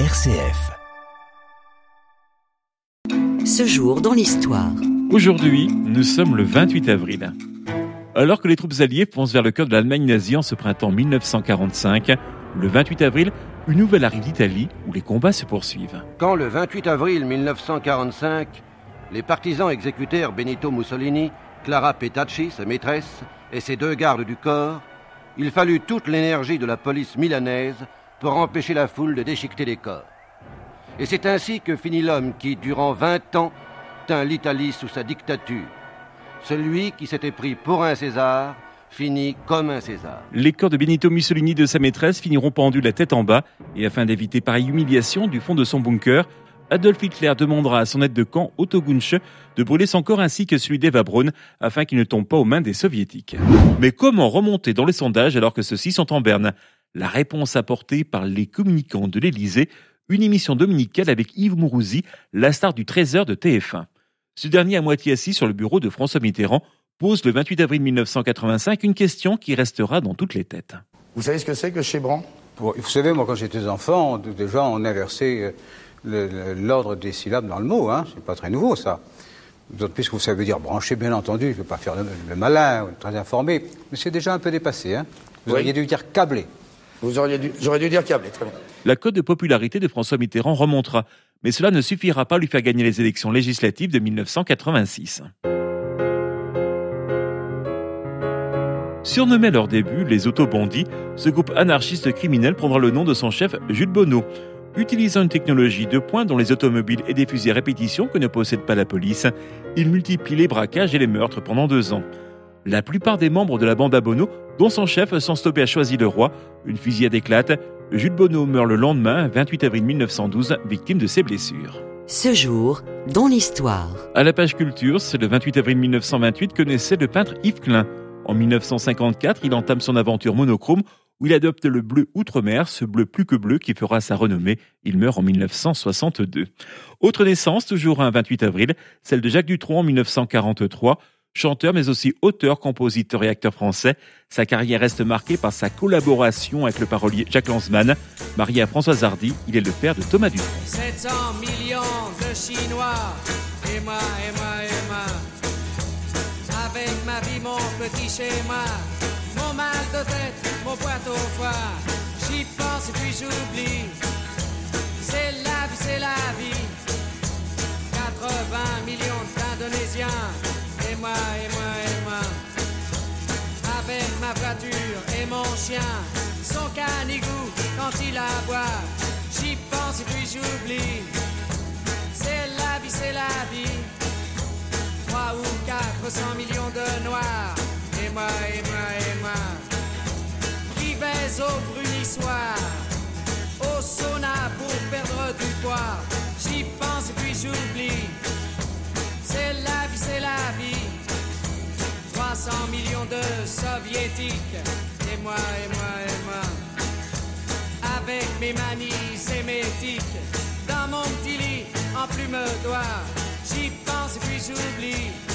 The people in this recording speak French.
RCF. Ce jour dans l'histoire. Aujourd'hui, nous sommes le 28 avril. Alors que les troupes alliées foncent vers le cœur de l'Allemagne nazie en ce printemps 1945, le 28 avril, une nouvelle arrive d'Italie où les combats se poursuivent. Quand le 28 avril 1945, les partisans exécutèrent Benito Mussolini, Clara Petacci, sa maîtresse, et ses deux gardes du corps, il fallut toute l'énergie de la police milanaise pour empêcher la foule de déchiqueter les corps. Et c'est ainsi que finit l'homme qui, durant vingt ans, tint l'Italie sous sa dictature. Celui qui s'était pris pour un César finit comme un César. Les corps de Benito Mussolini et de sa maîtresse finiront pendus la tête en bas, et afin d'éviter pareille humiliation du fond de son bunker, Adolf Hitler demandera à son aide de camp Otto Gunsch de brûler son corps ainsi que celui d'Eva Braun afin qu'il ne tombe pas aux mains des soviétiques. Mais comment remonter dans les sondages alors que ceux-ci sont en berne? La réponse apportée par les communicants de l'Élysée, une émission dominicale avec Yves Mourouzi, la star du 13h de TF1. Ce dernier, à moitié assis sur le bureau de François Mitterrand, pose le 28 avril 1985 une question qui restera dans toutes les têtes. Vous savez ce que c'est que Chebran Vous savez, moi, quand j'étais enfant, déjà, on inversait euh, l'ordre des syllabes dans le mot. Hein. C'est pas très nouveau, ça. D'autant plus que ça veut dire brancher, bien entendu. Je ne veux pas faire le, malin, très informé. Mais c'est déjà un peu dépassé. Hein. Vous auriez dû dire câblé. Vous dû, très bien. La cote de popularité de François Mitterrand remontera, mais cela ne suffira pas à lui faire gagner les élections législatives de 1986. Surnommé à leur début les autobondis, ce groupe anarchiste criminel prendra le nom de son chef Jules Bonneau. Utilisant une technologie de pointe dont les automobiles et des fusils à répétition que ne possède pas la police, il multiplie les braquages et les meurtres pendant deux ans. La plupart des membres de la bande à Bono, dont son chef, sans stopper à Choisy-le-Roi, une fusillade éclate. Jules Bonneau meurt le lendemain, 28 avril 1912, victime de ses blessures. Ce jour dans l'histoire. À la page culture, c'est le 28 avril 1928 que naissait le peintre Yves Klein. En 1954, il entame son aventure monochrome où il adopte le bleu outre-mer, ce bleu plus que bleu qui fera sa renommée. Il meurt en 1962. Autre naissance, toujours un 28 avril, celle de Jacques Dutronc en 1943. Chanteur mais aussi auteur, compositeur et acteur français, sa carrière reste marquée par sa collaboration avec le parolier Jacques Lanzmann. Marié à Françoise Hardy, il est le père de Thomas Dutronc. 700 millions de Chinois, et moi, et moi, et moi. Avec ma vie, mon petit mon mal de tête, mon foie. J'y pense et puis. Mon chien, son canigou quand il aboie. J'y pense et puis j'oublie. C'est la vie, c'est la vie. Trois ou quatre cents millions de noirs. Et moi, et moi, et moi. Qui vais au brunissoir, au sauna pour perdre du poids. J'y pense et puis j'oublie. C'est la vie, c'est la vie. 300 millions de soviétiques. Et moi, et moi, et moi. Avec mes manies sémétiques. Dans mon petit lit, en plume d'oie. J'y pense et puis j'oublie.